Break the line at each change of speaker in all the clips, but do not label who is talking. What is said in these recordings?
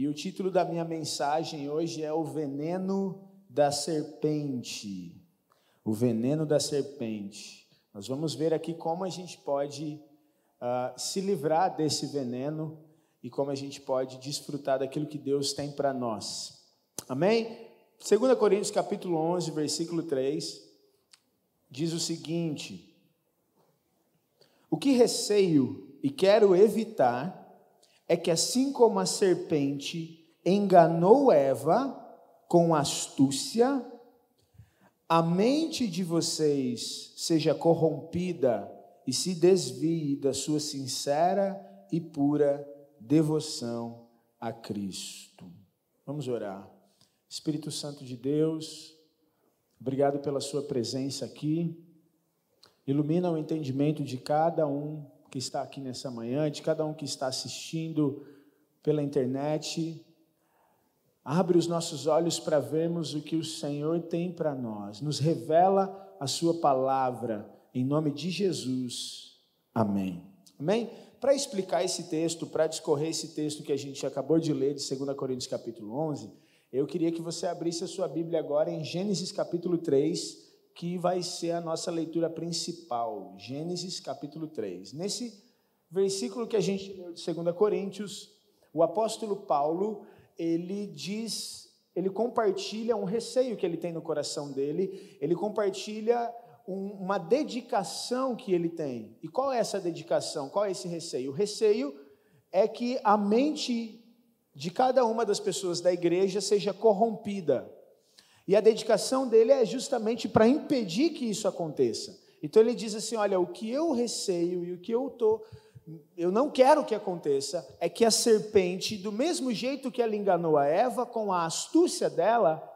E o título da minha mensagem hoje é O Veneno da Serpente. O veneno da serpente. Nós vamos ver aqui como a gente pode uh, se livrar desse veneno e como a gente pode desfrutar daquilo que Deus tem para nós. Amém? 2 Coríntios capítulo 11, versículo 3, diz o seguinte: O que receio e quero evitar é que assim como a serpente enganou Eva com astúcia, a mente de vocês seja corrompida e se desvie da sua sincera e pura devoção a Cristo. Vamos orar. Espírito Santo de Deus, obrigado pela sua presença aqui. Ilumina o entendimento de cada um que está aqui nessa manhã, de cada um que está assistindo pela internet. Abre os nossos olhos para vermos o que o Senhor tem para nós. Nos revela a Sua palavra, em nome de Jesus. Amém. Amém? Para explicar esse texto, para discorrer esse texto que a gente acabou de ler, de 2 Coríntios capítulo 11, eu queria que você abrisse a sua Bíblia agora em Gênesis capítulo 3, que vai ser a nossa leitura principal, Gênesis capítulo 3. Nesse versículo que a gente leu de 2 Coríntios, o apóstolo Paulo, ele diz, ele compartilha um receio que ele tem no coração dele, ele compartilha um, uma dedicação que ele tem. E qual é essa dedicação? Qual é esse receio? O receio é que a mente de cada uma das pessoas da igreja seja corrompida e a dedicação dele é justamente para impedir que isso aconteça. Então ele diz assim: olha, o que eu receio e o que eu tô, eu não quero que aconteça é que a serpente, do mesmo jeito que ela enganou a Eva com a astúcia dela,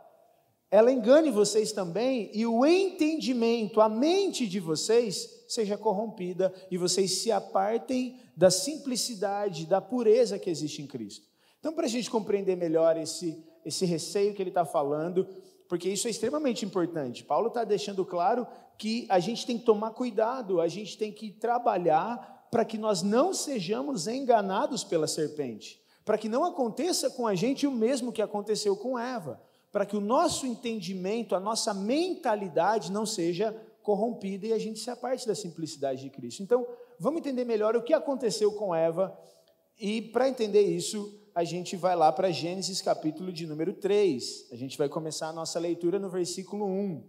ela engane vocês também e o entendimento, a mente de vocês seja corrompida e vocês se apartem da simplicidade, da pureza que existe em Cristo. Então, para a gente compreender melhor esse, esse receio que ele está falando, porque isso é extremamente importante. Paulo está deixando claro que a gente tem que tomar cuidado, a gente tem que trabalhar para que nós não sejamos enganados pela serpente, para que não aconteça com a gente o mesmo que aconteceu com Eva, para que o nosso entendimento, a nossa mentalidade não seja corrompida e a gente se aparte da simplicidade de Cristo. Então, vamos entender melhor o que aconteceu com Eva e para entender isso, a gente vai lá para Gênesis capítulo de número 3. A gente vai começar a nossa leitura no versículo 1.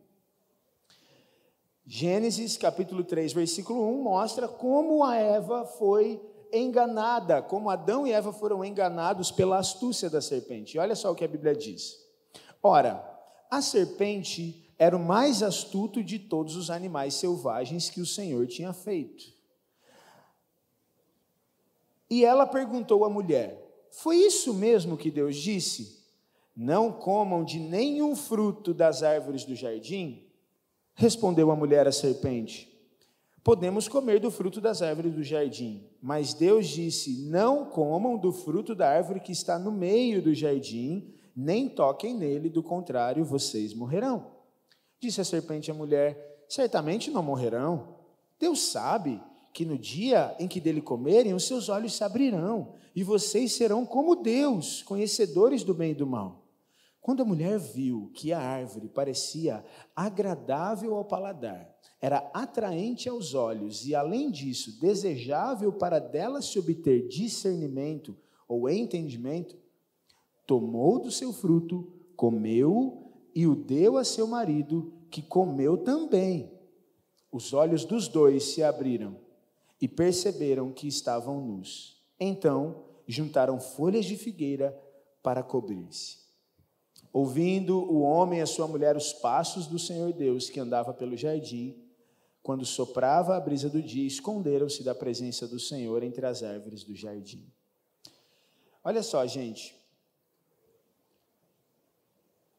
Gênesis capítulo 3, versículo 1 mostra como a Eva foi enganada, como Adão e Eva foram enganados pela astúcia da serpente. Olha só o que a Bíblia diz. Ora, a serpente era o mais astuto de todos os animais selvagens que o Senhor tinha feito. E ela perguntou à mulher: foi isso mesmo que Deus disse? Não comam de nenhum fruto das árvores do jardim? Respondeu a mulher à serpente: Podemos comer do fruto das árvores do jardim. Mas Deus disse: Não comam do fruto da árvore que está no meio do jardim, nem toquem nele, do contrário, vocês morrerão. Disse a serpente à mulher: Certamente não morrerão. Deus sabe que no dia em que dele comerem, os seus olhos se abrirão, e vocês serão como Deus, conhecedores do bem e do mal. Quando a mulher viu que a árvore parecia agradável ao paladar, era atraente aos olhos e, além disso, desejável para dela se obter discernimento ou entendimento, tomou do seu fruto, comeu e o deu a seu marido, que comeu também. Os olhos dos dois se abriram e perceberam que estavam nus. Então juntaram folhas de figueira para cobrir-se. Ouvindo o homem e a sua mulher os passos do Senhor Deus que andava pelo jardim, quando soprava a brisa do dia, esconderam-se da presença do Senhor entre as árvores do jardim. Olha só, gente.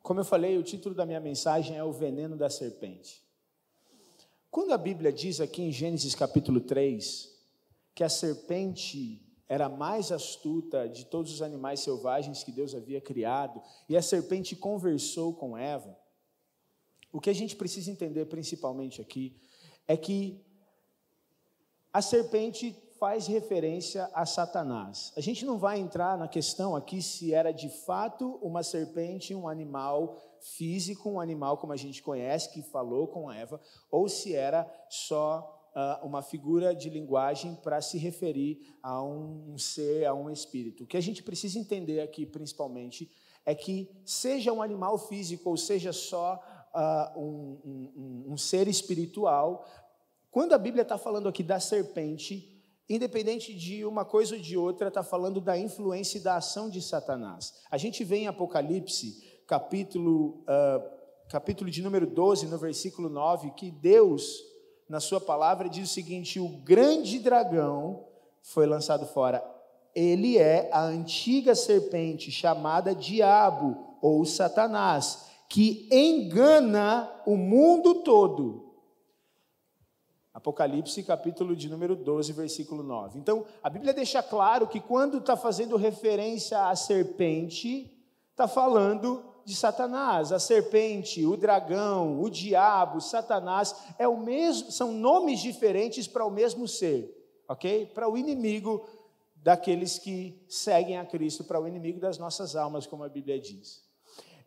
Como eu falei, o título da minha mensagem é O Veneno da Serpente. Quando a Bíblia diz aqui em Gênesis capítulo 3 que a serpente era a mais astuta de todos os animais selvagens que Deus havia criado, e a serpente conversou com Eva, o que a gente precisa entender principalmente aqui é que a serpente faz referência a Satanás. A gente não vai entrar na questão aqui se era de fato uma serpente, um animal físico, um animal como a gente conhece, que falou com Eva, ou se era só uh, uma figura de linguagem para se referir a um ser, a um espírito. O que a gente precisa entender aqui, principalmente, é que seja um animal físico ou seja só uh, um, um, um ser espiritual, quando a Bíblia está falando aqui da serpente, independente de uma coisa ou de outra, está falando da influência e da ação de Satanás. A gente vê em Apocalipse, capítulo, uh, capítulo de número 12, no versículo 9, que Deus, na sua palavra, diz o seguinte: o grande dragão foi lançado fora. Ele é a antiga serpente chamada Diabo ou Satanás, que engana o mundo todo. Apocalipse, capítulo de número 12, versículo 9. Então, a Bíblia deixa claro que quando está fazendo referência à serpente, está falando de Satanás. A serpente, o dragão, o diabo, Satanás, é o mesmo, são nomes diferentes para o mesmo ser, ok? Para o inimigo daqueles que seguem a Cristo, para o inimigo das nossas almas, como a Bíblia diz.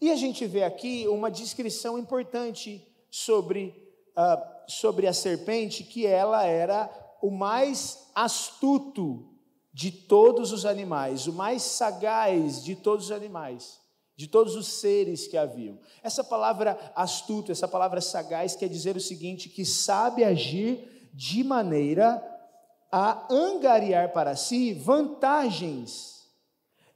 E a gente vê aqui uma descrição importante sobre uh, sobre a serpente que ela era o mais astuto de todos os animais, o mais sagaz de todos os animais, de todos os seres que haviam. Essa palavra astuto, essa palavra sagaz quer dizer o seguinte: que sabe agir de maneira a angariar para si vantagens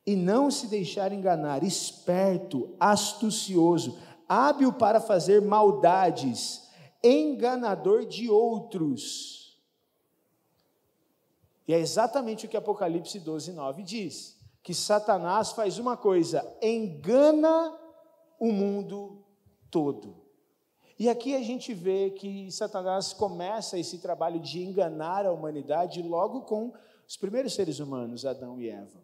e não se deixar enganar, esperto, astucioso, hábil para fazer maldades enganador de outros. E é exatamente o que Apocalipse 12, 9 diz: que Satanás faz uma coisa, engana o mundo todo. E aqui a gente vê que Satanás começa esse trabalho de enganar a humanidade logo com os primeiros seres humanos, Adão e Eva.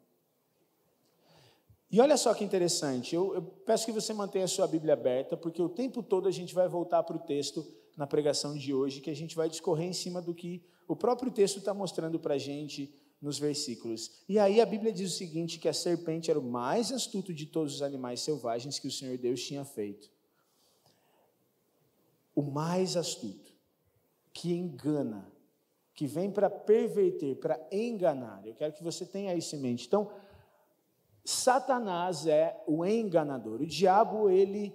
E olha só que interessante, eu, eu peço que você mantenha a sua Bíblia aberta, porque o tempo todo a gente vai voltar para o texto na pregação de hoje, que a gente vai discorrer em cima do que o próprio texto está mostrando para a gente nos versículos. E aí a Bíblia diz o seguinte: que a serpente era o mais astuto de todos os animais selvagens que o Senhor Deus tinha feito. O mais astuto, que engana, que vem para perverter, para enganar. Eu quero que você tenha isso em mente. Então, Satanás é o enganador. O diabo, ele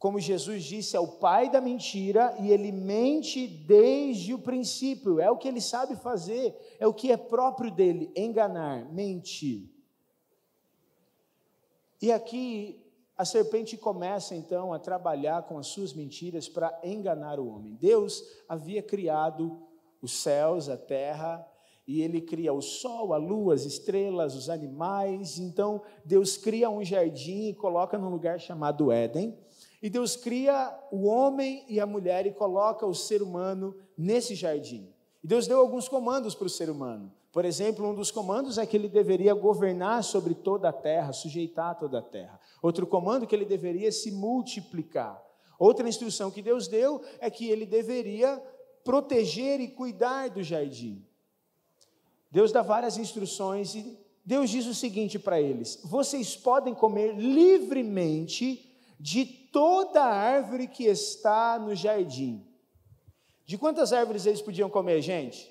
como Jesus disse, é o pai da mentira e ele mente desde o princípio. É o que ele sabe fazer, é o que é próprio dele: enganar, mentir. E aqui a serpente começa então a trabalhar com as suas mentiras para enganar o homem. Deus havia criado os céus, a terra, e ele cria o sol, a lua, as estrelas, os animais. Então Deus cria um jardim e coloca num lugar chamado Éden e Deus cria o homem e a mulher e coloca o ser humano nesse jardim. E Deus deu alguns comandos para o ser humano. Por exemplo, um dos comandos é que ele deveria governar sobre toda a terra, sujeitar toda a terra. Outro comando é que ele deveria se multiplicar. Outra instrução que Deus deu é que ele deveria proteger e cuidar do jardim. Deus dá várias instruções e Deus diz o seguinte para eles: vocês podem comer livremente de toda árvore que está no jardim. De quantas árvores eles podiam comer, gente?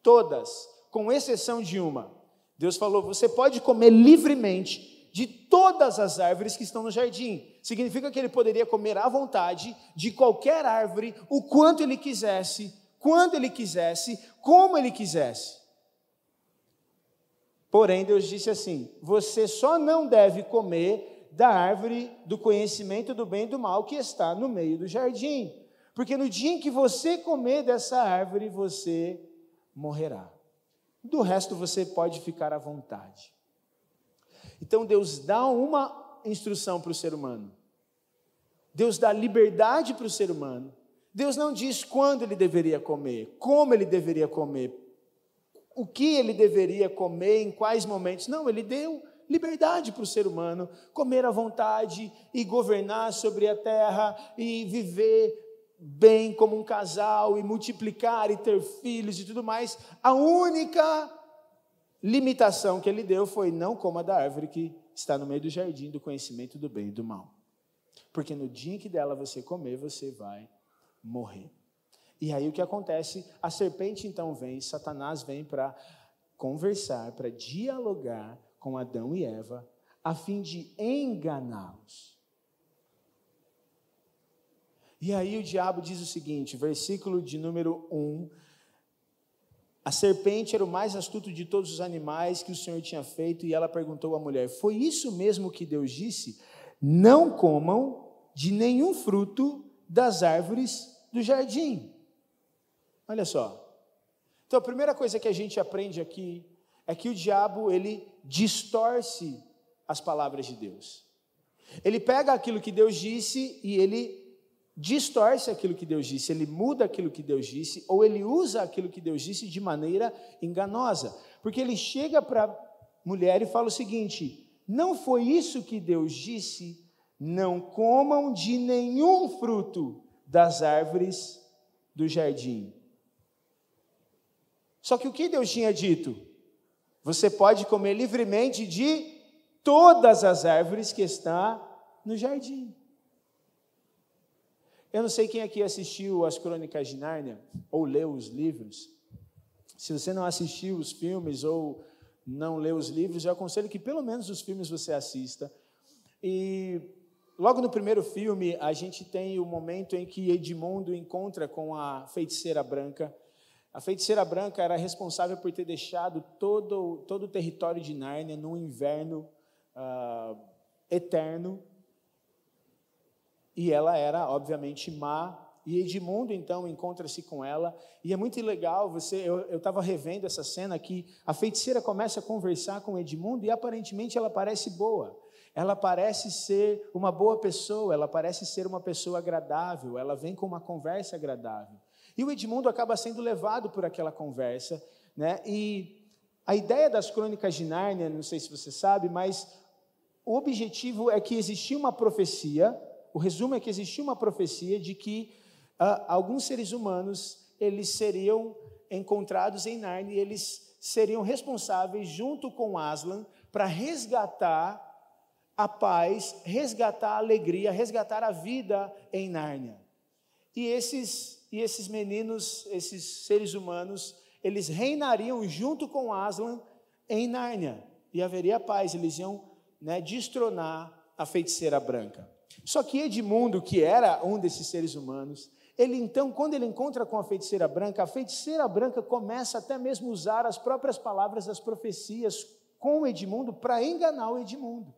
Todas, com exceção de uma. Deus falou: você pode comer livremente de todas as árvores que estão no jardim. Significa que ele poderia comer à vontade de qualquer árvore, o quanto ele quisesse, quando ele quisesse, como ele quisesse. Porém, Deus disse assim: você só não deve comer da árvore do conhecimento do bem e do mal que está no meio do jardim. Porque no dia em que você comer dessa árvore, você morrerá. Do resto você pode ficar à vontade. Então Deus dá uma instrução para o ser humano. Deus dá liberdade para o ser humano. Deus não diz quando ele deveria comer, como ele deveria comer, o que ele deveria comer, em quais momentos. Não, ele deu liberdade para o ser humano comer à vontade e governar sobre a terra e viver bem como um casal e multiplicar e ter filhos e tudo mais, a única limitação que ele deu foi não coma da árvore que está no meio do jardim do conhecimento do bem e do mal. Porque no dia em que dela você comer, você vai morrer. E aí o que acontece? A serpente então vem, Satanás vem para conversar, para dialogar com Adão e Eva, a fim de enganá-los. E aí o diabo diz o seguinte, versículo de número 1, a serpente era o mais astuto de todos os animais que o Senhor tinha feito, e ela perguntou à mulher: Foi isso mesmo que Deus disse? Não comam de nenhum fruto das árvores do jardim. Olha só. Então a primeira coisa que a gente aprende aqui é que o diabo ele distorce as palavras de Deus. Ele pega aquilo que Deus disse e ele distorce aquilo que Deus disse, ele muda aquilo que Deus disse, ou ele usa aquilo que Deus disse de maneira enganosa. Porque ele chega para a mulher e fala o seguinte: não foi isso que Deus disse, não comam de nenhum fruto das árvores do jardim. Só que o que Deus tinha dito? Você pode comer livremente de todas as árvores que estão no jardim. Eu não sei quem aqui assistiu as Crônicas de Nárnia ou leu os livros. Se você não assistiu os filmes ou não leu os livros, eu aconselho que pelo menos os filmes você assista. E logo no primeiro filme, a gente tem o momento em que Edmundo encontra com a feiticeira branca. A feiticeira branca era responsável por ter deixado todo, todo o território de Nárnia num inverno uh, eterno e ela era, obviamente, má. E Edmundo, então, encontra-se com ela. E é muito legal, você, eu estava revendo essa cena que a feiticeira começa a conversar com Edmundo e aparentemente ela parece boa. Ela parece ser uma boa pessoa, ela parece ser uma pessoa agradável, ela vem com uma conversa agradável. E o Edmundo acaba sendo levado por aquela conversa, né? E a ideia das crônicas de Nárnia, não sei se você sabe, mas o objetivo é que existia uma profecia o resumo é que existia uma profecia de que ah, alguns seres humanos eles seriam encontrados em Narnia e eles seriam responsáveis junto com Aslan para resgatar a paz, resgatar a alegria, resgatar a vida em Nárnia. E esses e esses meninos, esses seres humanos, eles reinariam junto com Aslan em Nárnia e haveria paz. Eles iam né, destronar a feiticeira branca. Só que Edmundo, que era um desses seres humanos, ele então, quando ele encontra com a feiticeira branca, a feiticeira branca começa até mesmo a usar as próprias palavras das profecias com Edmundo para enganar o Edmundo.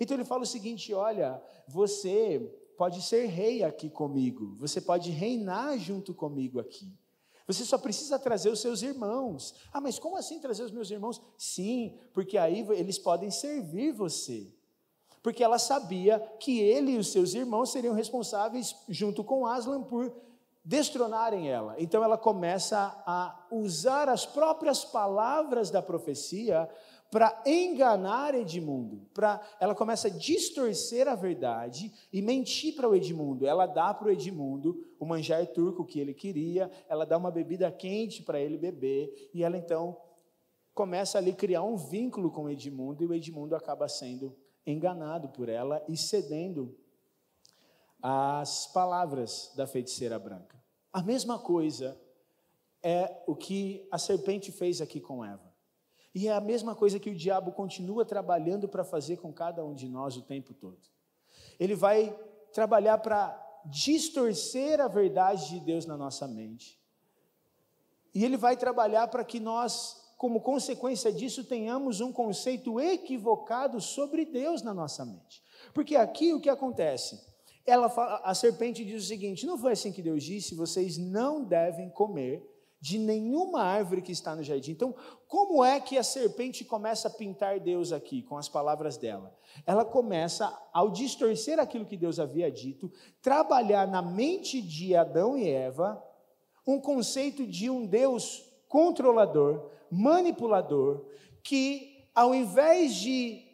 Então ele fala o seguinte: olha, você pode ser rei aqui comigo, você pode reinar junto comigo aqui. Você só precisa trazer os seus irmãos. Ah, mas como assim trazer os meus irmãos? Sim, porque aí eles podem servir você porque ela sabia que ele e os seus irmãos seriam responsáveis, junto com Aslan, por destronarem ela. Então ela começa a usar as próprias palavras da profecia para enganar Edmundo, para ela começa a distorcer a verdade e mentir para o Edmundo. Ela dá para o Edmundo o manjar turco que ele queria, ela dá uma bebida quente para ele beber e ela então começa ali a criar um vínculo com Edmundo e o Edmundo acaba sendo enganado por ela e cedendo às palavras da feiticeira branca. A mesma coisa é o que a serpente fez aqui com Eva. E é a mesma coisa que o diabo continua trabalhando para fazer com cada um de nós o tempo todo. Ele vai trabalhar para distorcer a verdade de Deus na nossa mente. E ele vai trabalhar para que nós como consequência disso, tenhamos um conceito equivocado sobre Deus na nossa mente. Porque aqui o que acontece? Ela fala, a serpente diz o seguinte: não foi assim que Deus disse, vocês não devem comer de nenhuma árvore que está no jardim. Então, como é que a serpente começa a pintar Deus aqui com as palavras dela? Ela começa, ao distorcer aquilo que Deus havia dito, trabalhar na mente de Adão e Eva um conceito de um Deus controlador, manipulador, que ao invés de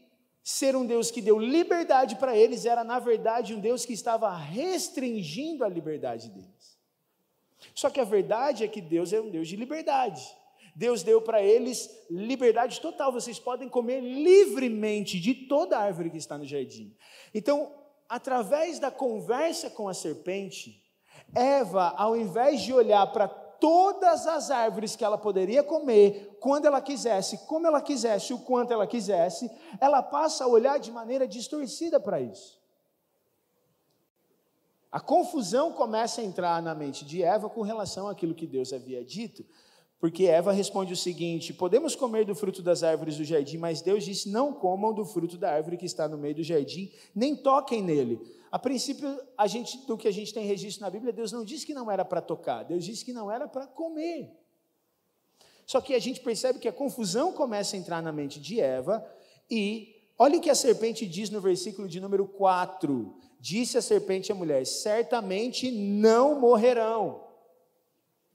ser um Deus que deu liberdade para eles era, na verdade, um Deus que estava restringindo a liberdade deles. Só que a verdade é que Deus é um Deus de liberdade. Deus deu para eles liberdade total, vocês podem comer livremente de toda árvore que está no jardim. Então, através da conversa com a serpente, Eva, ao invés de olhar para todas as árvores que ela poderia comer, quando ela quisesse, como ela quisesse, o quanto ela quisesse, ela passa a olhar de maneira distorcida para isso. A confusão começa a entrar na mente de Eva com relação àquilo que Deus havia dito, porque Eva responde o seguinte: Podemos comer do fruto das árvores do jardim, mas Deus disse: Não comam do fruto da árvore que está no meio do jardim, nem toquem nele. A princípio, a gente, do que a gente tem registro na Bíblia, Deus não disse que não era para tocar, Deus disse que não era para comer. Só que a gente percebe que a confusão começa a entrar na mente de Eva, e olha o que a serpente diz no versículo de número 4: Disse a serpente à mulher: Certamente não morrerão,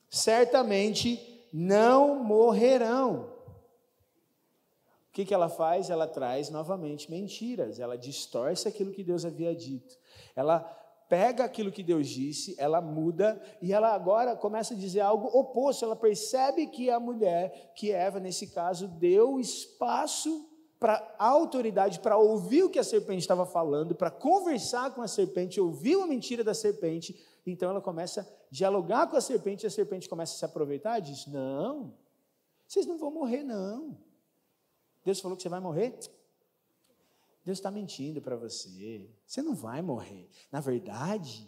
certamente não morrerão. O que, que ela faz? Ela traz novamente mentiras, ela distorce aquilo que Deus havia dito. Ela pega aquilo que Deus disse, ela muda e ela agora começa a dizer algo oposto. Ela percebe que a mulher, que Eva nesse caso, deu espaço para a autoridade para ouvir o que a serpente estava falando, para conversar com a serpente, ouvir a mentira da serpente. Então ela começa a dialogar com a serpente e a serpente começa a se aproveitar e diz: Não, vocês não vão morrer, não. Deus falou que você vai morrer? Deus está mentindo para você. Você não vai morrer. Na verdade,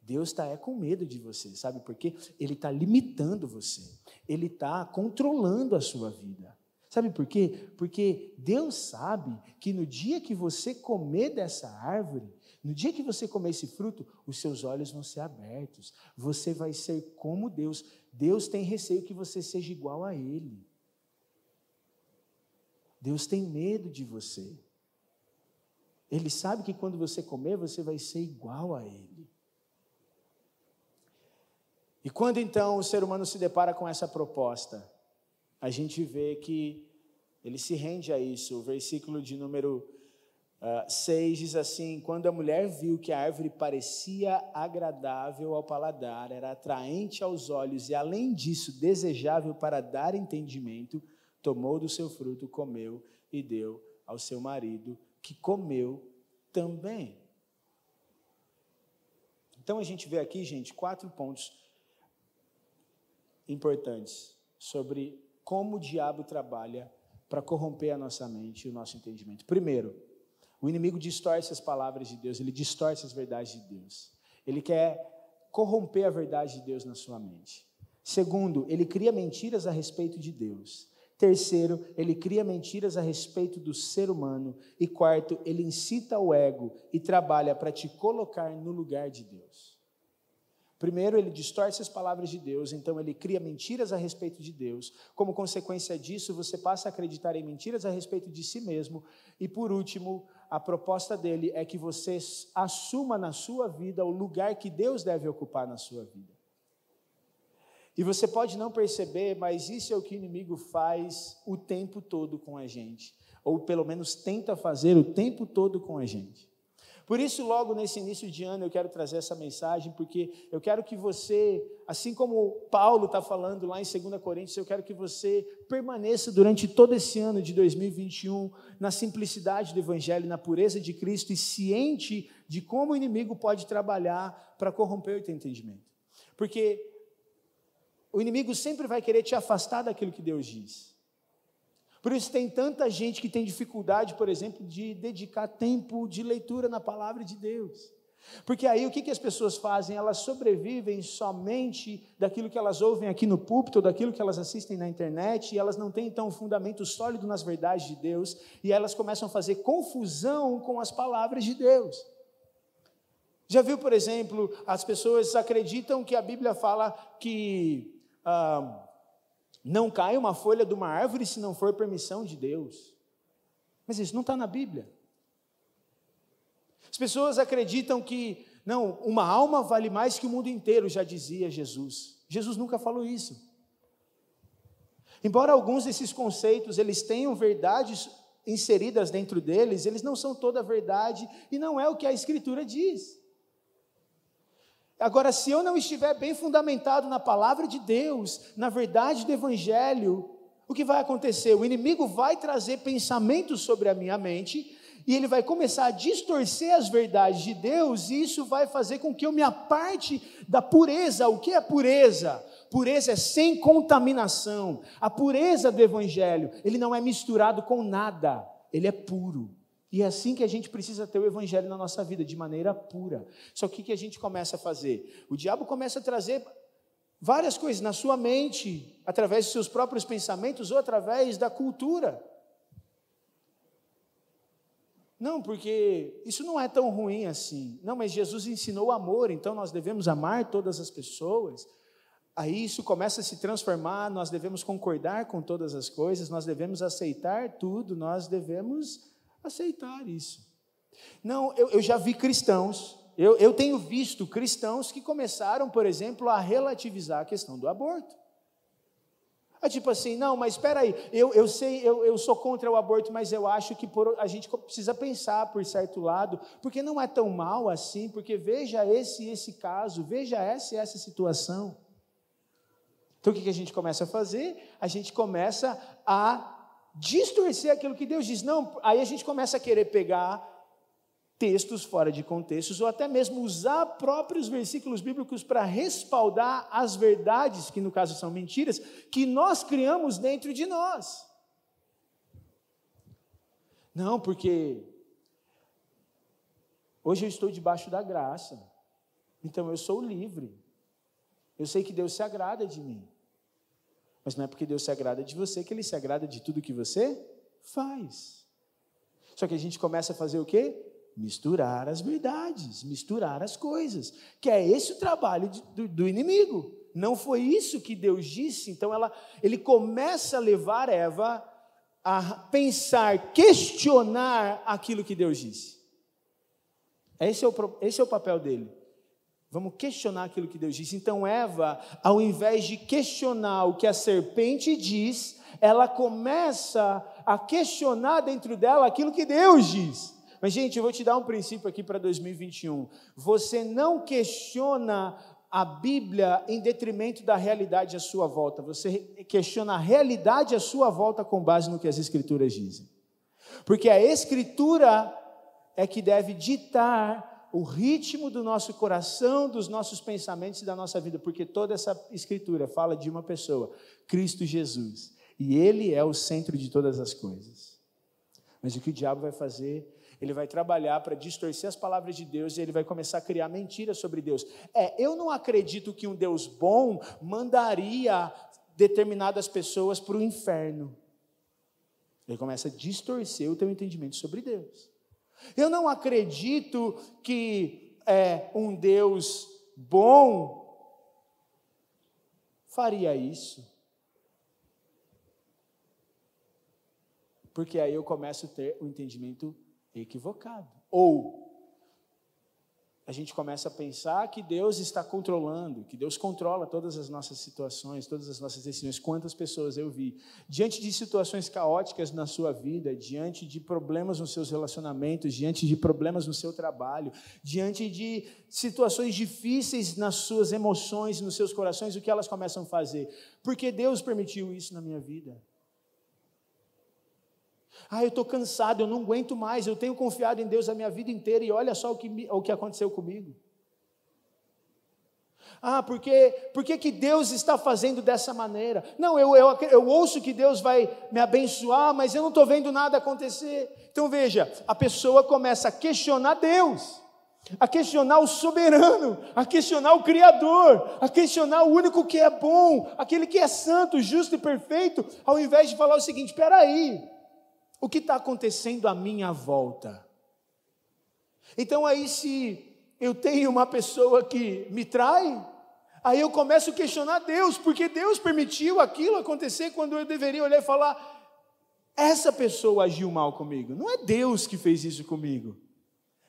Deus está é com medo de você, sabe por quê? Ele está limitando você. Ele está controlando a sua vida. Sabe por quê? Porque Deus sabe que no dia que você comer dessa árvore, no dia que você comer esse fruto, os seus olhos vão ser abertos. Você vai ser como Deus. Deus tem receio que você seja igual a Ele. Deus tem medo de você. Ele sabe que quando você comer, você vai ser igual a Ele. E quando então o ser humano se depara com essa proposta, a gente vê que ele se rende a isso. O versículo de número uh, ah, 6 diz assim: Quando a mulher viu que a árvore parecia agradável ao paladar, era atraente aos olhos e, além disso, desejável para dar entendimento, tomou do seu fruto, comeu e deu ao seu marido, que comeu também. Então a gente vê aqui, gente, quatro pontos importantes sobre como o diabo trabalha para corromper a nossa mente e o nosso entendimento. Primeiro, o inimigo distorce as palavras de Deus, ele distorce as verdades de Deus. Ele quer corromper a verdade de Deus na sua mente. Segundo, ele cria mentiras a respeito de Deus. Terceiro, ele cria mentiras a respeito do ser humano. E quarto, ele incita o ego e trabalha para te colocar no lugar de Deus. Primeiro, ele distorce as palavras de Deus, então ele cria mentiras a respeito de Deus. Como consequência disso, você passa a acreditar em mentiras a respeito de si mesmo. E por último, a proposta dele é que você assuma na sua vida o lugar que Deus deve ocupar na sua vida. E você pode não perceber, mas isso é o que o inimigo faz o tempo todo com a gente, ou pelo menos tenta fazer o tempo todo com a gente. Por isso, logo nesse início de ano, eu quero trazer essa mensagem, porque eu quero que você, assim como Paulo está falando lá em 2 Coríntios, eu quero que você permaneça durante todo esse ano de 2021 na simplicidade do Evangelho, na pureza de Cristo e ciente de como o inimigo pode trabalhar para corromper o teu entendimento. Porque o inimigo sempre vai querer te afastar daquilo que Deus diz. Por isso tem tanta gente que tem dificuldade, por exemplo, de dedicar tempo de leitura na palavra de Deus. Porque aí o que, que as pessoas fazem? Elas sobrevivem somente daquilo que elas ouvem aqui no púlpito, daquilo que elas assistem na internet, e elas não têm então um fundamento sólido nas verdades de Deus, e elas começam a fazer confusão com as palavras de Deus. Já viu, por exemplo, as pessoas acreditam que a Bíblia fala que ah, não cai uma folha de uma árvore se não for permissão de Deus. Mas isso não está na Bíblia. As pessoas acreditam que, não, uma alma vale mais que o mundo inteiro, já dizia Jesus. Jesus nunca falou isso. Embora alguns desses conceitos eles tenham verdades inseridas dentro deles, eles não são toda a verdade e não é o que a Escritura diz. Agora, se eu não estiver bem fundamentado na palavra de Deus, na verdade do Evangelho, o que vai acontecer? O inimigo vai trazer pensamentos sobre a minha mente e ele vai começar a distorcer as verdades de Deus, e isso vai fazer com que eu me aparte da pureza. O que é pureza? Pureza é sem contaminação. A pureza do Evangelho, ele não é misturado com nada, ele é puro. E é assim que a gente precisa ter o Evangelho na nossa vida, de maneira pura. Só que o que a gente começa a fazer? O diabo começa a trazer várias coisas na sua mente, através dos seus próprios pensamentos ou através da cultura. Não, porque isso não é tão ruim assim. Não, mas Jesus ensinou amor, então nós devemos amar todas as pessoas. Aí isso começa a se transformar, nós devemos concordar com todas as coisas, nós devemos aceitar tudo, nós devemos aceitar isso. Não, eu, eu já vi cristãos, eu, eu tenho visto cristãos que começaram, por exemplo, a relativizar a questão do aborto. É tipo assim, não, mas espera aí, eu, eu sei, eu, eu sou contra o aborto, mas eu acho que por, a gente precisa pensar por certo lado, porque não é tão mal assim, porque veja esse esse caso, veja essa e essa situação. Então o que a gente começa a fazer? A gente começa a distorcer aquilo que Deus diz. Não, aí a gente começa a querer pegar textos fora de contextos ou até mesmo usar próprios versículos bíblicos para respaldar as verdades, que no caso são mentiras, que nós criamos dentro de nós. Não, porque hoje eu estou debaixo da graça, então eu sou livre. Eu sei que Deus se agrada de mim. Mas não é porque Deus se agrada de você que Ele se agrada de tudo que você faz. Só que a gente começa a fazer o quê? Misturar as verdades, misturar as coisas. Que é esse o trabalho de, do, do, inimigo. Não foi isso que Deus disse. Então ela, ele começa a levar Eva a pensar, questionar aquilo que Deus disse. Esse é o, esse é o papel dele. Vamos questionar aquilo que Deus disse. Então, Eva, ao invés de questionar o que a serpente diz, ela começa a questionar dentro dela aquilo que Deus diz. Mas, gente, eu vou te dar um princípio aqui para 2021. Você não questiona a Bíblia em detrimento da realidade à sua volta. Você questiona a realidade à sua volta com base no que as Escrituras dizem. Porque a Escritura é que deve ditar o ritmo do nosso coração, dos nossos pensamentos e da nossa vida, porque toda essa escritura fala de uma pessoa, Cristo Jesus, e Ele é o centro de todas as coisas. Mas o que o diabo vai fazer? Ele vai trabalhar para distorcer as palavras de Deus e ele vai começar a criar mentiras sobre Deus. É, eu não acredito que um Deus bom mandaria determinadas pessoas para o inferno. Ele começa a distorcer o teu entendimento sobre Deus. Eu não acredito que é, um Deus bom faria isso. Porque aí eu começo a ter o um entendimento equivocado. Ou a gente começa a pensar que Deus está controlando, que Deus controla todas as nossas situações, todas as nossas decisões. Quantas pessoas eu vi diante de situações caóticas na sua vida, diante de problemas nos seus relacionamentos, diante de problemas no seu trabalho, diante de situações difíceis nas suas emoções, nos seus corações, o que elas começam a fazer? Porque Deus permitiu isso na minha vida. Ah, eu estou cansado, eu não aguento mais, eu tenho confiado em Deus a minha vida inteira e olha só o que, o que aconteceu comigo. Ah, porque, porque que Deus está fazendo dessa maneira? Não, eu, eu, eu ouço que Deus vai me abençoar, mas eu não estou vendo nada acontecer. Então veja, a pessoa começa a questionar Deus, a questionar o soberano, a questionar o Criador, a questionar o único que é bom, aquele que é santo, justo e perfeito, ao invés de falar o seguinte: espera aí, o que está acontecendo à minha volta. Então, aí, se eu tenho uma pessoa que me trai, aí eu começo a questionar Deus, porque Deus permitiu aquilo acontecer quando eu deveria olhar e falar: essa pessoa agiu mal comigo. Não é Deus que fez isso comigo.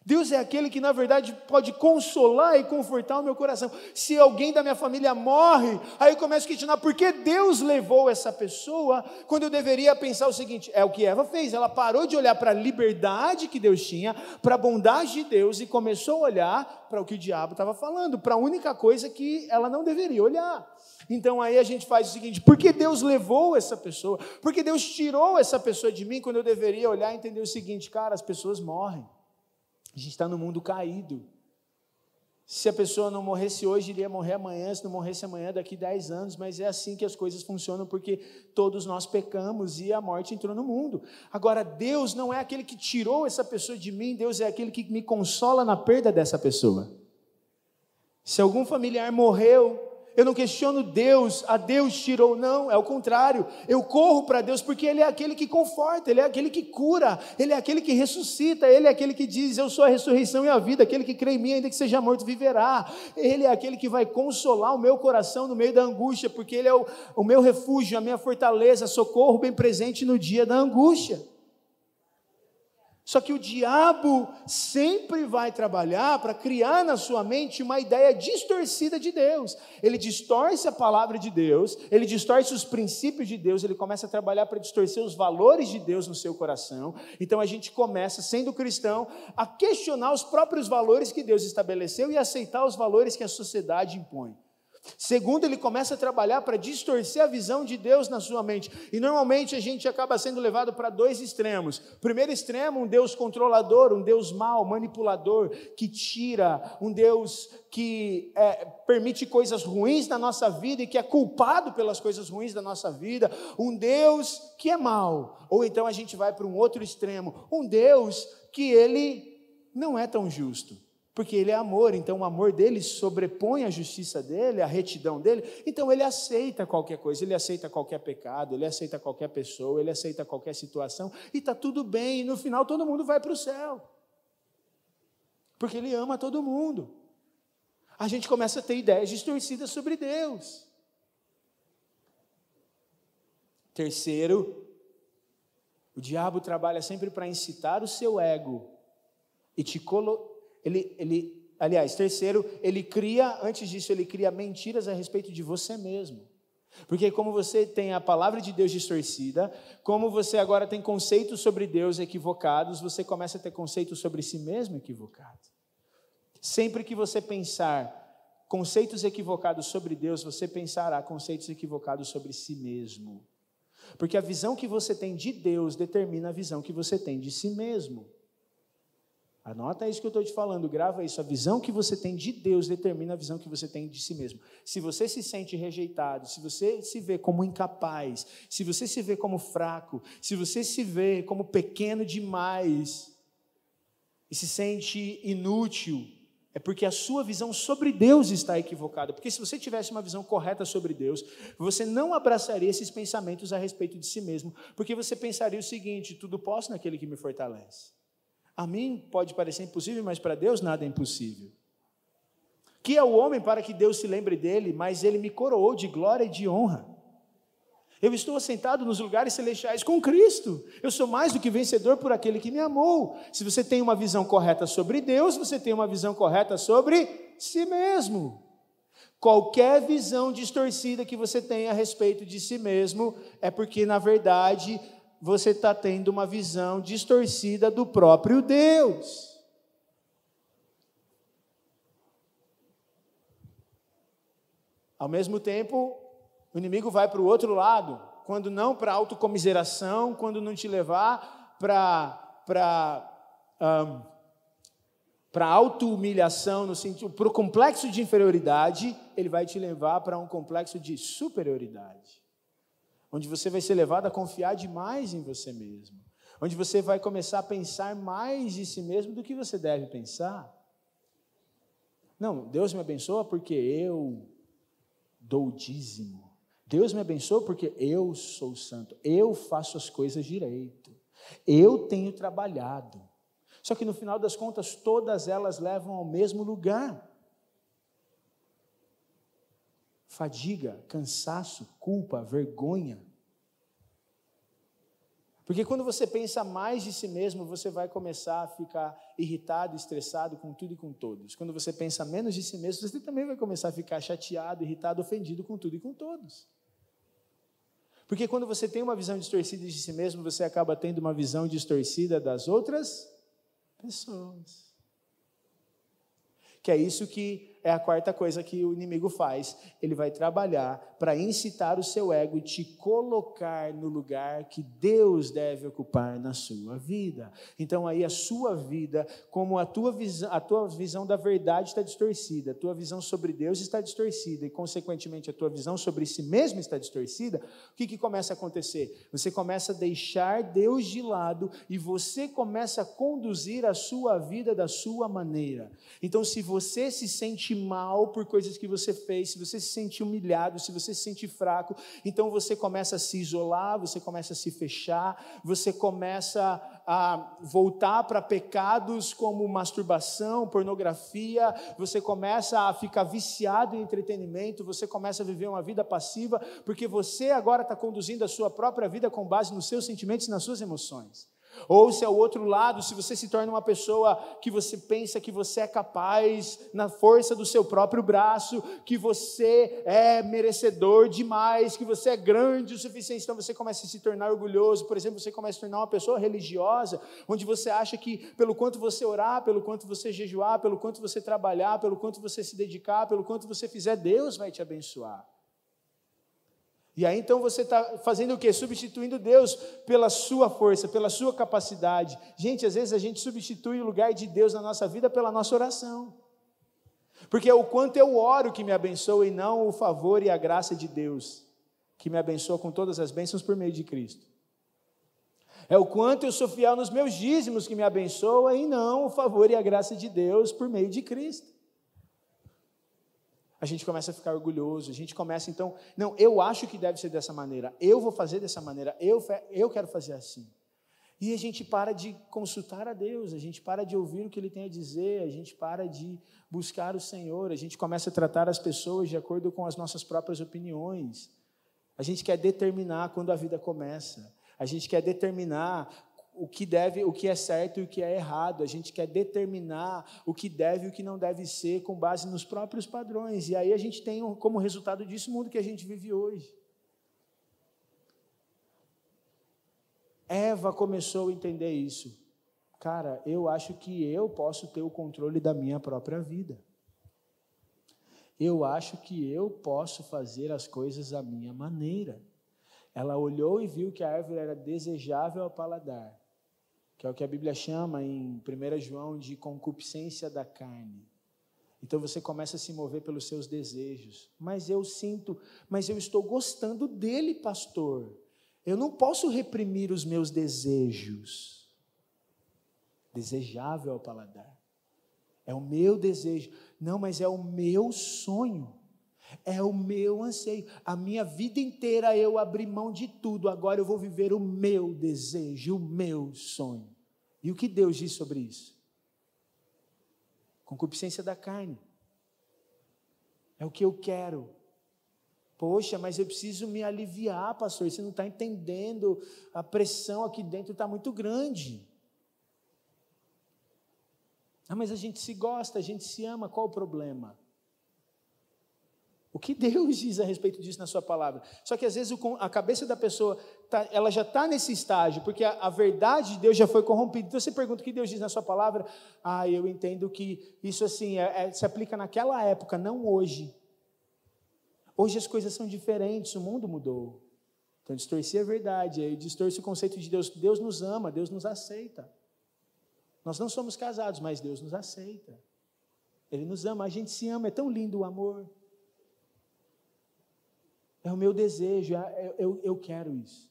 Deus é aquele que, na verdade, pode consolar e confortar o meu coração. Se alguém da minha família morre, aí eu começo a questionar por que Deus levou essa pessoa, quando eu deveria pensar o seguinte: é o que Eva fez, ela parou de olhar para a liberdade que Deus tinha, para a bondade de Deus e começou a olhar para o que o diabo estava falando, para a única coisa que ela não deveria olhar. Então aí a gente faz o seguinte: por que Deus levou essa pessoa? Por que Deus tirou essa pessoa de mim quando eu deveria olhar e entender o seguinte, cara, as pessoas morrem. A gente está no mundo caído. Se a pessoa não morresse hoje, iria morrer amanhã, se não morresse amanhã, daqui 10 anos, mas é assim que as coisas funcionam, porque todos nós pecamos e a morte entrou no mundo. Agora, Deus não é aquele que tirou essa pessoa de mim, Deus é aquele que me consola na perda dessa pessoa. Se algum familiar morreu, eu não questiono Deus, a Deus tirou, não, é o contrário. Eu corro para Deus porque Ele é aquele que conforta, Ele é aquele que cura, Ele é aquele que ressuscita, Ele é aquele que diz: Eu sou a ressurreição e a vida, aquele que crê em mim, ainda que seja morto, viverá. Ele é aquele que vai consolar o meu coração no meio da angústia, porque Ele é o, o meu refúgio, a minha fortaleza, socorro bem presente no dia da angústia. Só que o diabo sempre vai trabalhar para criar na sua mente uma ideia distorcida de Deus. Ele distorce a palavra de Deus, ele distorce os princípios de Deus, ele começa a trabalhar para distorcer os valores de Deus no seu coração. Então a gente começa, sendo cristão, a questionar os próprios valores que Deus estabeleceu e aceitar os valores que a sociedade impõe. Segundo, ele começa a trabalhar para distorcer a visão de Deus na sua mente. E normalmente a gente acaba sendo levado para dois extremos. Primeiro extremo, um Deus controlador, um Deus mau, manipulador, que tira, um Deus que é, permite coisas ruins na nossa vida e que é culpado pelas coisas ruins da nossa vida. Um Deus que é mau. Ou então a gente vai para um outro extremo, um Deus que ele não é tão justo porque ele é amor, então o amor dele sobrepõe a justiça dele, a retidão dele, então ele aceita qualquer coisa, ele aceita qualquer pecado, ele aceita qualquer pessoa, ele aceita qualquer situação, e está tudo bem, e no final todo mundo vai para o céu, porque ele ama todo mundo. A gente começa a ter ideias distorcidas sobre Deus. Terceiro, o diabo trabalha sempre para incitar o seu ego e te colocar ele, ele, aliás, terceiro, ele cria, antes disso, ele cria mentiras a respeito de você mesmo. Porque como você tem a palavra de Deus distorcida, como você agora tem conceitos sobre Deus equivocados, você começa a ter conceitos sobre si mesmo equivocados. Sempre que você pensar conceitos equivocados sobre Deus, você pensará conceitos equivocados sobre si mesmo. Porque a visão que você tem de Deus determina a visão que você tem de si mesmo. Anota isso que eu estou te falando, grava isso. A visão que você tem de Deus determina a visão que você tem de si mesmo. Se você se sente rejeitado, se você se vê como incapaz, se você se vê como fraco, se você se vê como pequeno demais e se sente inútil, é porque a sua visão sobre Deus está equivocada. Porque se você tivesse uma visão correta sobre Deus, você não abraçaria esses pensamentos a respeito de si mesmo, porque você pensaria o seguinte: tudo posso naquele que me fortalece. A mim pode parecer impossível, mas para Deus nada é impossível. Que é o homem para que Deus se lembre dele, mas ele me coroou de glória e de honra. Eu estou assentado nos lugares celestiais com Cristo. Eu sou mais do que vencedor por aquele que me amou. Se você tem uma visão correta sobre Deus, você tem uma visão correta sobre si mesmo. Qualquer visão distorcida que você tenha a respeito de si mesmo é porque, na verdade, você está tendo uma visão distorcida do próprio Deus. Ao mesmo tempo, o inimigo vai para o outro lado, quando não para autocomiseração, quando não te levar para um, para auto-humilhação, no sentido, para o complexo de inferioridade, ele vai te levar para um complexo de superioridade onde você vai ser levado a confiar demais em você mesmo, onde você vai começar a pensar mais de si mesmo do que você deve pensar. Não, Deus me abençoa porque eu dou dízimo. Deus me abençoa porque eu sou santo, eu faço as coisas direito, eu tenho trabalhado. Só que no final das contas, todas elas levam ao mesmo lugar. Fadiga, cansaço, culpa, vergonha. Porque quando você pensa mais de si mesmo, você vai começar a ficar irritado, estressado com tudo e com todos. Quando você pensa menos de si mesmo, você também vai começar a ficar chateado, irritado, ofendido com tudo e com todos. Porque quando você tem uma visão distorcida de si mesmo, você acaba tendo uma visão distorcida das outras pessoas. Que é isso que é a quarta coisa que o inimigo faz. Ele vai trabalhar para incitar o seu ego e te colocar no lugar que Deus deve ocupar na sua vida. Então aí a sua vida, como a tua visão, a tua visão da verdade está distorcida, a tua visão sobre Deus está distorcida e consequentemente a tua visão sobre si mesmo está distorcida, o que que começa a acontecer? Você começa a deixar Deus de lado e você começa a conduzir a sua vida da sua maneira. Então se você se sente mal por coisas que você fez, se você se sente humilhado, se você se sente fraco, então você começa a se isolar, você começa a se fechar, você começa a voltar para pecados como masturbação, pornografia, você começa a ficar viciado em entretenimento, você começa a viver uma vida passiva, porque você agora está conduzindo a sua própria vida com base nos seus sentimentos e nas suas emoções. Ou se é o outro lado, se você se torna uma pessoa que você pensa que você é capaz, na força do seu próprio braço, que você é merecedor demais, que você é grande o suficiente, então você começa a se tornar orgulhoso. Por exemplo, você começa a se tornar uma pessoa religiosa, onde você acha que pelo quanto você orar, pelo quanto você jejuar, pelo quanto você trabalhar, pelo quanto você se dedicar, pelo quanto você fizer, Deus vai te abençoar. E aí então você está fazendo o quê? Substituindo Deus pela sua força, pela sua capacidade. Gente, às vezes a gente substitui o lugar de Deus na nossa vida pela nossa oração. Porque é o quanto eu oro que me abençoa e não o favor e a graça de Deus, que me abençoa com todas as bênçãos por meio de Cristo. É o quanto eu sou fiel nos meus dízimos que me abençoa e não o favor e a graça de Deus por meio de Cristo a gente começa a ficar orgulhoso, a gente começa então, não, eu acho que deve ser dessa maneira, eu vou fazer dessa maneira, eu, eu quero fazer assim. E a gente para de consultar a Deus, a gente para de ouvir o que Ele tem a dizer, a gente para de buscar o Senhor, a gente começa a tratar as pessoas de acordo com as nossas próprias opiniões. A gente quer determinar quando a vida começa. A gente quer determinar o que deve, o que é certo e o que é errado. A gente quer determinar o que deve e o que não deve ser com base nos próprios padrões. E aí a gente tem como resultado disso o mundo que a gente vive hoje. Eva começou a entender isso. Cara, eu acho que eu posso ter o controle da minha própria vida. Eu acho que eu posso fazer as coisas à minha maneira. Ela olhou e viu que a árvore era desejável ao paladar, que é o que a Bíblia chama em 1 João de concupiscência da carne. Então você começa a se mover pelos seus desejos. Mas eu sinto, mas eu estou gostando dele, pastor. Eu não posso reprimir os meus desejos. Desejável ao paladar. É o meu desejo. Não, mas é o meu sonho. É o meu anseio. A minha vida inteira eu abri mão de tudo. Agora eu vou viver o meu desejo, o meu sonho. E o que Deus diz sobre isso? Concupiscência da carne. É o que eu quero. Poxa, mas eu preciso me aliviar, pastor. Você não está entendendo. A pressão aqui dentro está muito grande. Ah, mas a gente se gosta, a gente se ama. Qual o problema? O que Deus diz a respeito disso na sua palavra? Só que às vezes a cabeça da pessoa, tá, ela já está nesse estágio, porque a, a, verdade de Deus já foi corrompida. Então você pergunta o que Deus diz na sua palavra. Ah, eu entendo que isso assim é, é, se aplica naquela época, não hoje. Hoje as coisas são diferentes, o mundo mudou. Então distorcer a verdade, aí distorce o conceito de Deus. Deus nos ama, Deus nos aceita. Nós não somos casados, mas Deus nos aceita. Ele nos ama, a gente se ama, é tão lindo o amor. É o meu desejo, é, eu, eu quero isso.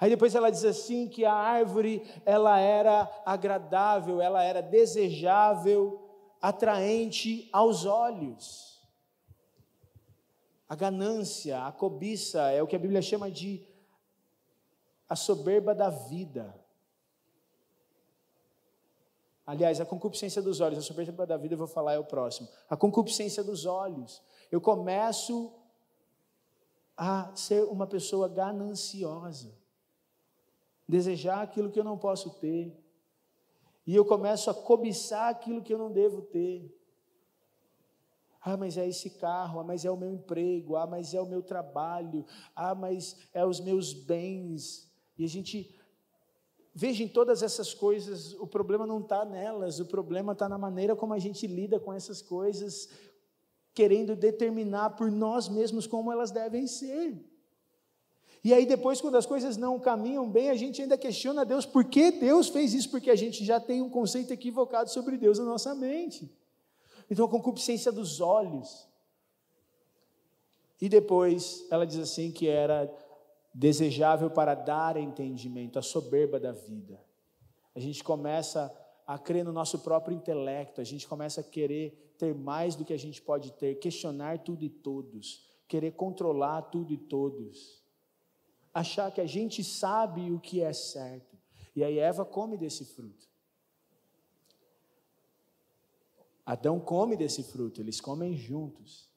Aí depois ela diz assim que a árvore ela era agradável, ela era desejável, atraente aos olhos. A ganância, a cobiça é o que a Bíblia chama de a soberba da vida. Aliás, a concupiscência dos olhos, a soberba da vida, eu vou falar é o próximo. A concupiscência dos olhos. Eu começo a ser uma pessoa gananciosa. desejar aquilo que eu não posso ter. E eu começo a cobiçar aquilo que eu não devo ter. Ah, mas é esse carro, ah, mas é o meu emprego, ah, mas é o meu trabalho, ah, mas é os meus bens. E a gente veja em todas essas coisas, o problema não está nelas, o problema está na maneira como a gente lida com essas coisas, querendo determinar por nós mesmos como elas devem ser. E aí depois, quando as coisas não caminham bem, a gente ainda questiona Deus, por que Deus fez isso? Porque a gente já tem um conceito equivocado sobre Deus na nossa mente. Então, a concupiscência dos olhos. E depois, ela diz assim que era desejável para dar entendimento, a soberba da vida. A gente começa a crer no nosso próprio intelecto, a gente começa a querer ter mais do que a gente pode ter, questionar tudo e todos, querer controlar tudo e todos achar que a gente sabe o que é certo. E aí Eva come desse fruto. Adão come desse fruto, eles comem juntos.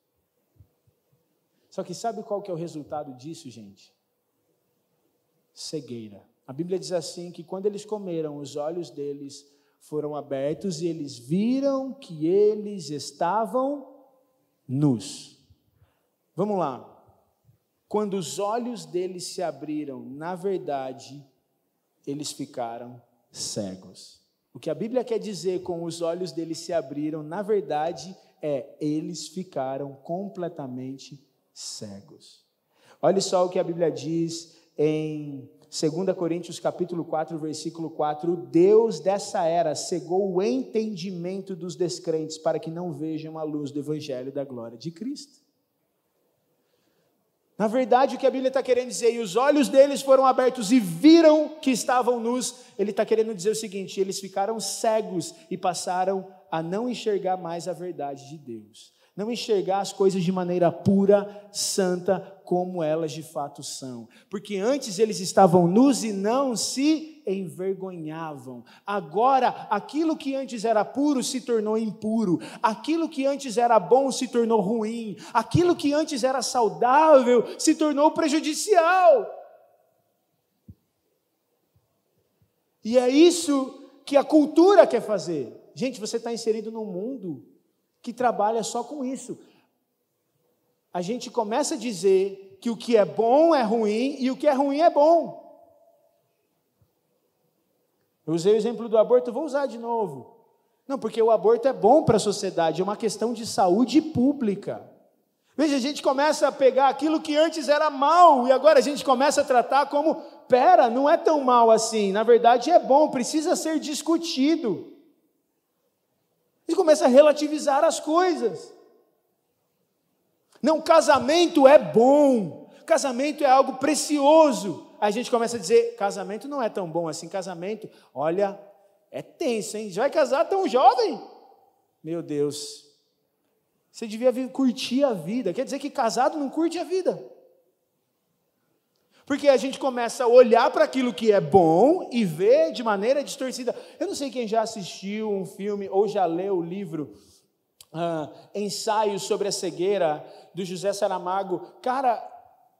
Só que sabe qual que é o resultado disso, gente? Cegueira. A Bíblia diz assim que quando eles comeram, os olhos deles foram abertos e eles viram que eles estavam nus. Vamos lá. Quando os olhos deles se abriram, na verdade, eles ficaram cegos. O que a Bíblia quer dizer com os olhos deles se abriram, na verdade, é eles ficaram completamente cegos. Olha só o que a Bíblia diz em 2 Coríntios capítulo 4, versículo 4, Deus dessa era cegou o entendimento dos descrentes para que não vejam a luz do evangelho da glória de Cristo. Na verdade, o que a Bíblia está querendo dizer, e os olhos deles foram abertos e viram que estavam nus, ele está querendo dizer o seguinte: eles ficaram cegos e passaram a não enxergar mais a verdade de Deus não enxergar as coisas de maneira pura, santa, como elas de fato são. Porque antes eles estavam nus e não se envergonhavam. Agora, aquilo que antes era puro se tornou impuro, aquilo que antes era bom se tornou ruim, aquilo que antes era saudável se tornou prejudicial. E é isso que a cultura quer fazer. Gente, você está inserido num mundo que trabalha só com isso. A gente começa a dizer que o que é bom é ruim e o que é ruim é bom. Eu usei o exemplo do aborto, vou usar de novo. Não, porque o aborto é bom para a sociedade, é uma questão de saúde pública. Veja, a gente começa a pegar aquilo que antes era mal e agora a gente começa a tratar como, pera, não é tão mal assim, na verdade é bom, precisa ser discutido e começa a relativizar as coisas. Não, casamento é bom, casamento é algo precioso. Aí a gente começa a dizer: casamento não é tão bom assim, casamento, olha, é tenso, hein? Já vai casar tão jovem? Meu Deus, você devia curtir a vida. Quer dizer que casado não curte a vida. Porque a gente começa a olhar para aquilo que é bom e ver de maneira distorcida. Eu não sei quem já assistiu um filme ou já leu o livro uh, Ensaios sobre a Cegueira, do José Saramago. Cara,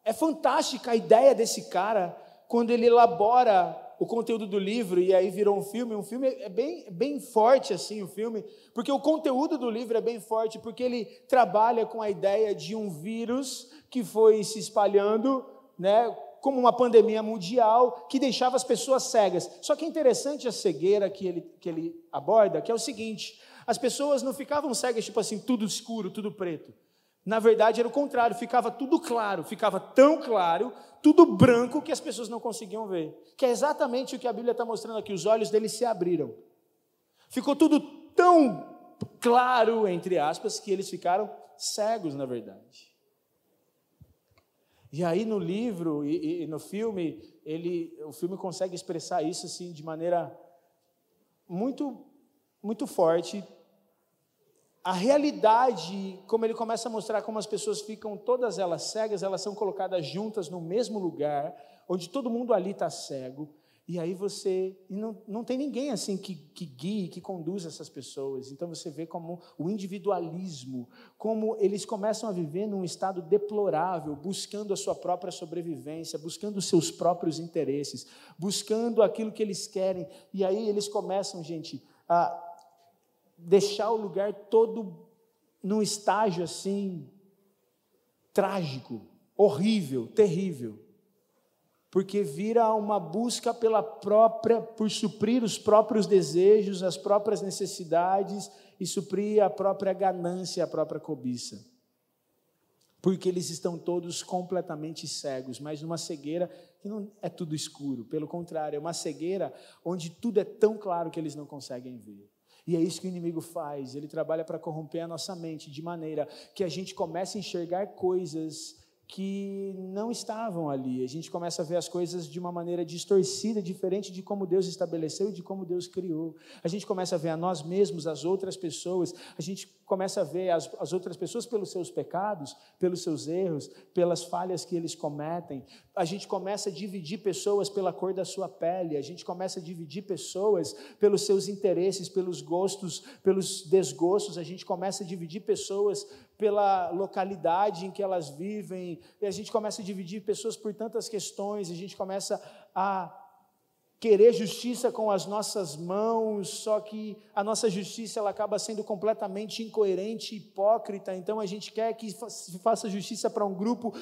é fantástica a ideia desse cara quando ele elabora o conteúdo do livro e aí virou um filme. Um filme é bem, bem forte assim o filme, porque o conteúdo do livro é bem forte, porque ele trabalha com a ideia de um vírus que foi se espalhando, né, como uma pandemia mundial que deixava as pessoas cegas. Só que é interessante a cegueira que ele, que ele aborda, que é o seguinte: as pessoas não ficavam cegas, tipo assim, tudo escuro, tudo preto. Na verdade, era o contrário, ficava tudo claro, ficava tão claro, tudo branco, que as pessoas não conseguiam ver. Que é exatamente o que a Bíblia está mostrando aqui: os olhos deles se abriram. Ficou tudo tão claro, entre aspas, que eles ficaram cegos, na verdade. E aí no livro e, e, no filme, ele, o filme consegue expressar isso assim de maneira muito, muito forte. A realidade, como ele começa a mostrar como as pessoas ficam todas elas cegas, elas são colocadas juntas no mesmo lugar, onde todo mundo ali está cego. E aí você. E não, não tem ninguém assim que, que guie, que conduza essas pessoas. Então você vê como o individualismo, como eles começam a viver num estado deplorável, buscando a sua própria sobrevivência, buscando os seus próprios interesses, buscando aquilo que eles querem. E aí eles começam, gente, a deixar o lugar todo num estágio assim trágico, horrível, terrível porque vira uma busca pela própria, por suprir os próprios desejos, as próprias necessidades e suprir a própria ganância, a própria cobiça. Porque eles estão todos completamente cegos, mas numa cegueira que não é tudo escuro, pelo contrário, é uma cegueira onde tudo é tão claro que eles não conseguem ver. E é isso que o inimigo faz, ele trabalha para corromper a nossa mente de maneira que a gente comece a enxergar coisas que não estavam ali. A gente começa a ver as coisas de uma maneira distorcida, diferente de como Deus estabeleceu e de como Deus criou. A gente começa a ver a nós mesmos, as outras pessoas, a gente começa a ver as, as outras pessoas pelos seus pecados, pelos seus erros, pelas falhas que eles cometem. A gente começa a dividir pessoas pela cor da sua pele, a gente começa a dividir pessoas pelos seus interesses, pelos gostos, pelos desgostos, a gente começa a dividir pessoas pela localidade em que elas vivem, e a gente começa a dividir pessoas por tantas questões, a gente começa a querer justiça com as nossas mãos, só que a nossa justiça ela acaba sendo completamente incoerente, hipócrita. Então a gente quer que se faça justiça para um grupo,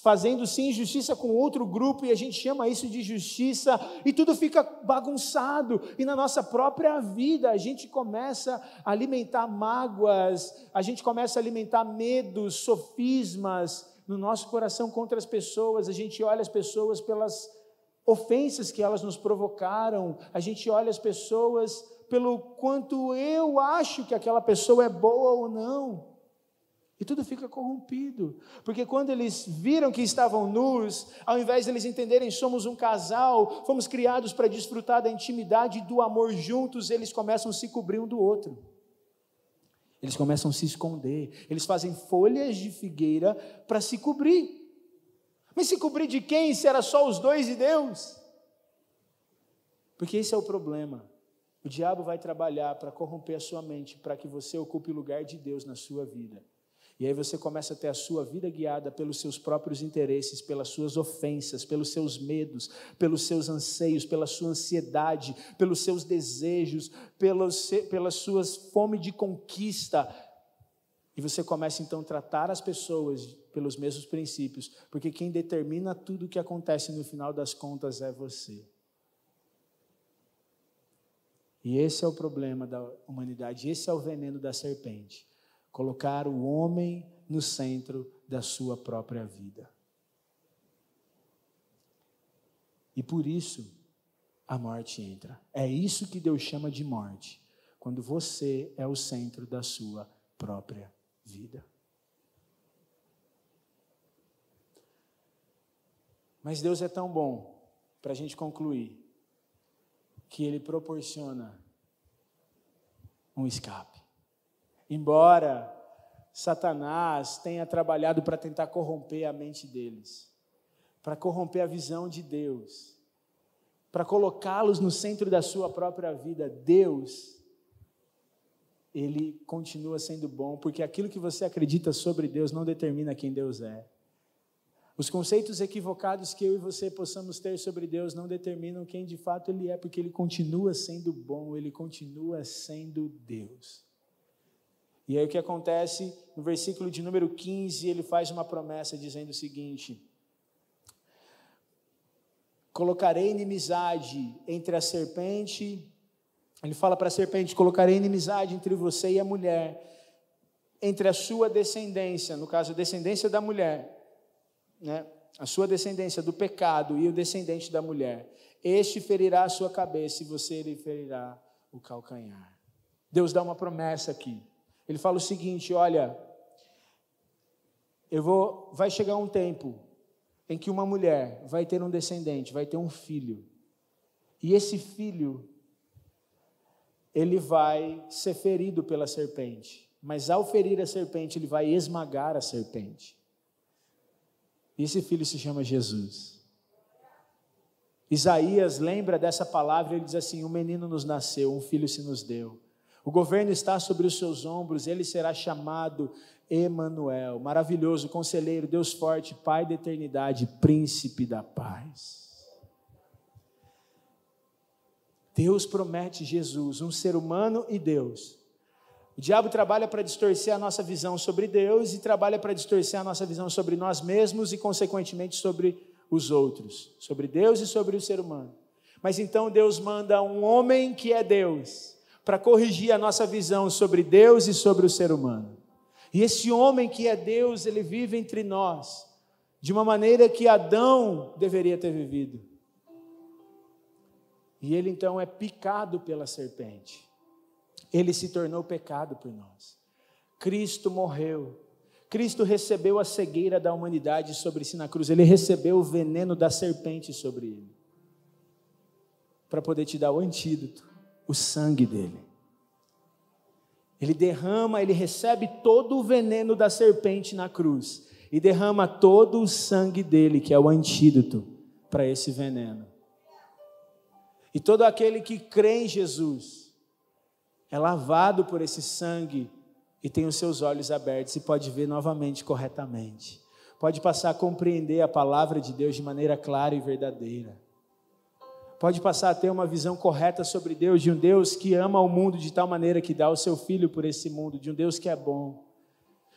fazendo sim justiça com outro grupo, e a gente chama isso de justiça, e tudo fica bagunçado. E na nossa própria vida a gente começa a alimentar mágoas, a gente começa a alimentar medos, sofismas no nosso coração contra as pessoas. A gente olha as pessoas pelas ofensas que elas nos provocaram, a gente olha as pessoas pelo quanto eu acho que aquela pessoa é boa ou não. E tudo fica corrompido, porque quando eles viram que estavam nus, ao invés de eles entenderem somos um casal, fomos criados para desfrutar da intimidade e do amor juntos, eles começam a se cobrir um do outro. Eles começam a se esconder, eles fazem folhas de figueira para se cobrir. Mas se cobrir de quem se era só os dois e Deus? Porque esse é o problema. O diabo vai trabalhar para corromper a sua mente, para que você ocupe o lugar de Deus na sua vida. E aí você começa a ter a sua vida guiada pelos seus próprios interesses, pelas suas ofensas, pelos seus medos, pelos seus anseios, pela sua ansiedade, pelos seus desejos, pelos, pelas suas fome de conquista. E você começa então a tratar as pessoas pelos mesmos princípios, porque quem determina tudo o que acontece no final das contas é você. E esse é o problema da humanidade, esse é o veneno da serpente. Colocar o homem no centro da sua própria vida. E por isso a morte entra. É isso que Deus chama de morte, quando você é o centro da sua própria vida. Mas Deus é tão bom, para a gente concluir, que Ele proporciona um escape. Embora Satanás tenha trabalhado para tentar corromper a mente deles, para corromper a visão de Deus, para colocá-los no centro da sua própria vida, Deus, Ele continua sendo bom, porque aquilo que você acredita sobre Deus não determina quem Deus é. Os conceitos equivocados que eu e você possamos ter sobre Deus não determinam quem de fato Ele é, porque Ele continua sendo bom, Ele continua sendo Deus. E aí o que acontece no versículo de número 15, ele faz uma promessa dizendo o seguinte: Colocarei inimizade entre a serpente, ele fala para a serpente: Colocarei inimizade entre você e a mulher, entre a sua descendência, no caso, a descendência da mulher né, a sua descendência do pecado e o descendente da mulher, este ferirá a sua cabeça e você lhe ferirá o calcanhar. Deus dá uma promessa aqui. Ele fala o seguinte: olha, eu vou, vai chegar um tempo em que uma mulher vai ter um descendente, vai ter um filho. E esse filho ele vai ser ferido pela serpente, mas ao ferir a serpente, ele vai esmagar a serpente. Esse filho se chama Jesus. Isaías lembra dessa palavra, ele diz assim: Um menino nos nasceu, um filho se nos deu. O governo está sobre os seus ombros, ele será chamado Emanuel, maravilhoso, conselheiro, Deus forte, Pai da eternidade, príncipe da paz. Deus promete Jesus, um ser humano e Deus. O diabo trabalha para distorcer a nossa visão sobre Deus e trabalha para distorcer a nossa visão sobre nós mesmos e, consequentemente, sobre os outros, sobre Deus e sobre o ser humano. Mas então Deus manda um homem que é Deus para corrigir a nossa visão sobre Deus e sobre o ser humano. E esse homem que é Deus, ele vive entre nós de uma maneira que Adão deveria ter vivido. E ele então é picado pela serpente. Ele se tornou pecado por nós. Cristo morreu. Cristo recebeu a cegueira da humanidade sobre si na cruz. Ele recebeu o veneno da serpente sobre ele. Para poder te dar o antídoto, o sangue dele. Ele derrama, ele recebe todo o veneno da serpente na cruz e derrama todo o sangue dele, que é o antídoto para esse veneno. E todo aquele que crê em Jesus é lavado por esse sangue e tem os seus olhos abertos e pode ver novamente corretamente. Pode passar a compreender a palavra de Deus de maneira clara e verdadeira. Pode passar a ter uma visão correta sobre Deus, de um Deus que ama o mundo de tal maneira que dá o seu filho por esse mundo, de um Deus que é bom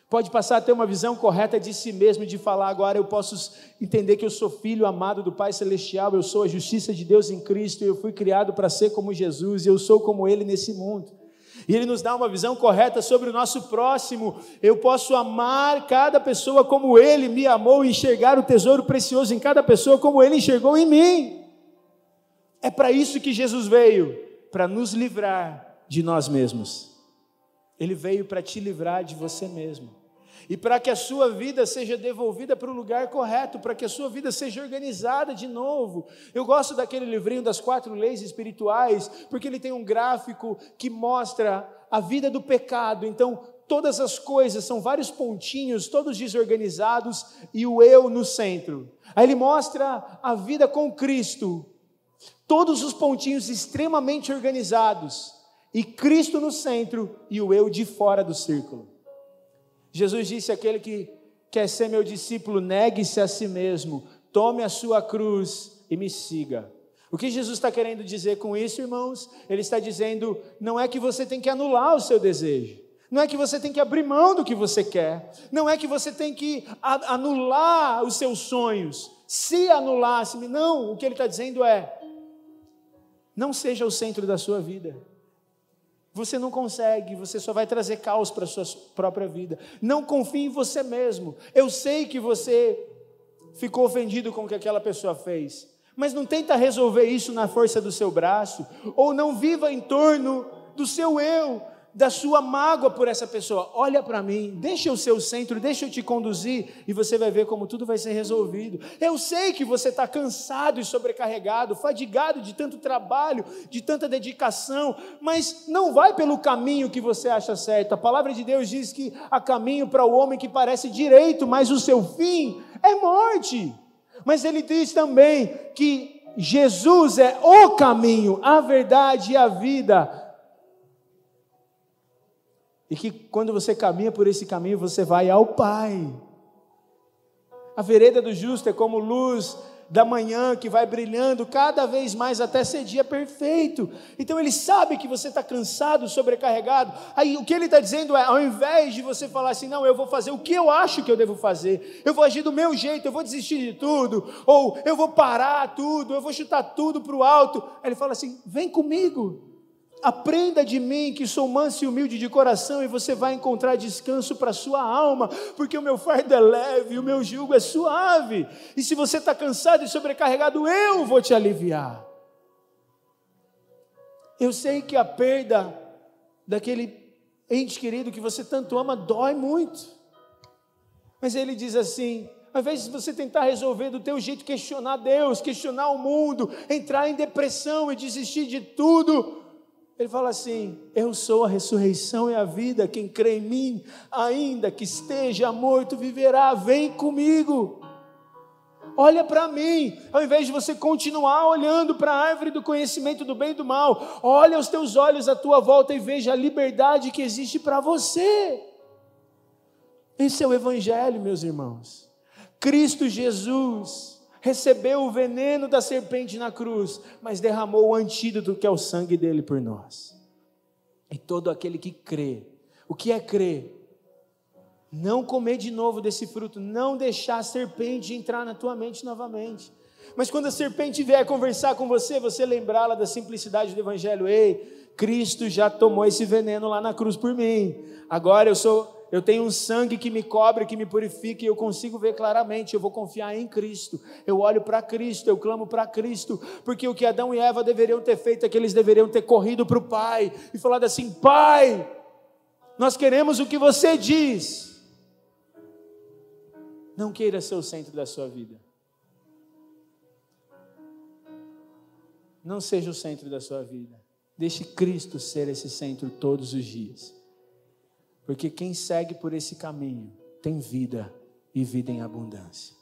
Pode passar a ter uma visão correta de si mesmo, de falar agora eu posso entender que eu sou filho amado do Pai Celestial, eu sou a justiça de Deus em Cristo, eu fui criado para ser como Jesus, eu sou como Ele nesse mundo. E Ele nos dá uma visão correta sobre o nosso próximo. Eu posso amar cada pessoa como Ele me amou e enxergar o tesouro precioso em cada pessoa como Ele enxergou em mim. É para isso que Jesus veio para nos livrar de nós mesmos. Ele veio para te livrar de você mesmo. E para que a sua vida seja devolvida para o lugar correto, para que a sua vida seja organizada de novo. Eu gosto daquele livrinho das quatro leis espirituais, porque ele tem um gráfico que mostra a vida do pecado. Então, todas as coisas são vários pontinhos, todos desorganizados e o eu no centro. Aí ele mostra a vida com Cristo, todos os pontinhos extremamente organizados e Cristo no centro e o eu de fora do círculo. Jesus disse: aquele que quer ser meu discípulo, negue-se a si mesmo, tome a sua cruz e me siga. O que Jesus está querendo dizer com isso, irmãos? Ele está dizendo: não é que você tem que anular o seu desejo, não é que você tem que abrir mão do que você quer, não é que você tem que anular os seus sonhos, se anulasse, não, o que ele está dizendo é: não seja o centro da sua vida. Você não consegue, você só vai trazer caos para a sua própria vida. Não confie em você mesmo. Eu sei que você ficou ofendido com o que aquela pessoa fez, mas não tenta resolver isso na força do seu braço, ou não viva em torno do seu eu, da sua mágoa por essa pessoa. Olha para mim, deixa o seu centro, deixa eu te conduzir e você vai ver como tudo vai ser resolvido. Eu sei que você está cansado e sobrecarregado, fadigado de tanto trabalho, de tanta dedicação, mas não vai pelo caminho que você acha certo. A palavra de Deus diz que há caminho para o homem que parece direito, mas o seu fim é morte. Mas ele diz também que Jesus é o caminho, a verdade e a vida. E que quando você caminha por esse caminho, você vai ao Pai. A vereda do justo é como luz da manhã que vai brilhando cada vez mais até ser dia perfeito. Então ele sabe que você está cansado, sobrecarregado. Aí o que ele está dizendo é: ao invés de você falar assim, não, eu vou fazer o que eu acho que eu devo fazer, eu vou agir do meu jeito, eu vou desistir de tudo, ou eu vou parar tudo, eu vou chutar tudo para o alto. Aí ele fala assim: vem comigo. Aprenda de mim, que sou manso e humilde de coração, e você vai encontrar descanso para sua alma, porque o meu fardo é leve, o meu jugo é suave. E se você está cansado e sobrecarregado, eu vou te aliviar. Eu sei que a perda daquele ente querido que você tanto ama dói muito. Mas ele diz assim: invés de você tentar resolver do teu jeito, questionar Deus, questionar o mundo, entrar em depressão e desistir de tudo, ele fala assim: Eu sou a ressurreição e a vida, quem crê em mim, ainda que esteja morto, viverá, vem comigo. Olha para mim, ao invés de você continuar olhando para a árvore do conhecimento do bem e do mal, olha os teus olhos à tua volta e veja a liberdade que existe para você. Esse é o Evangelho, meus irmãos. Cristo Jesus recebeu o veneno da serpente na cruz, mas derramou o antídoto que é o sangue dele por nós. E todo aquele que crê, o que é crer? Não comer de novo desse fruto, não deixar a serpente entrar na tua mente novamente. Mas quando a serpente vier conversar com você, você lembrá-la da simplicidade do Evangelho. Ei, Cristo já tomou esse veneno lá na cruz por mim. Agora eu sou eu tenho um sangue que me cobre, que me purifica, e eu consigo ver claramente. Eu vou confiar em Cristo. Eu olho para Cristo, eu clamo para Cristo, porque o que Adão e Eva deveriam ter feito é que eles deveriam ter corrido para o Pai e falado assim: Pai, nós queremos o que você diz. Não queira ser o centro da sua vida. Não seja o centro da sua vida. Deixe Cristo ser esse centro todos os dias. Porque quem segue por esse caminho tem vida e vida em abundância.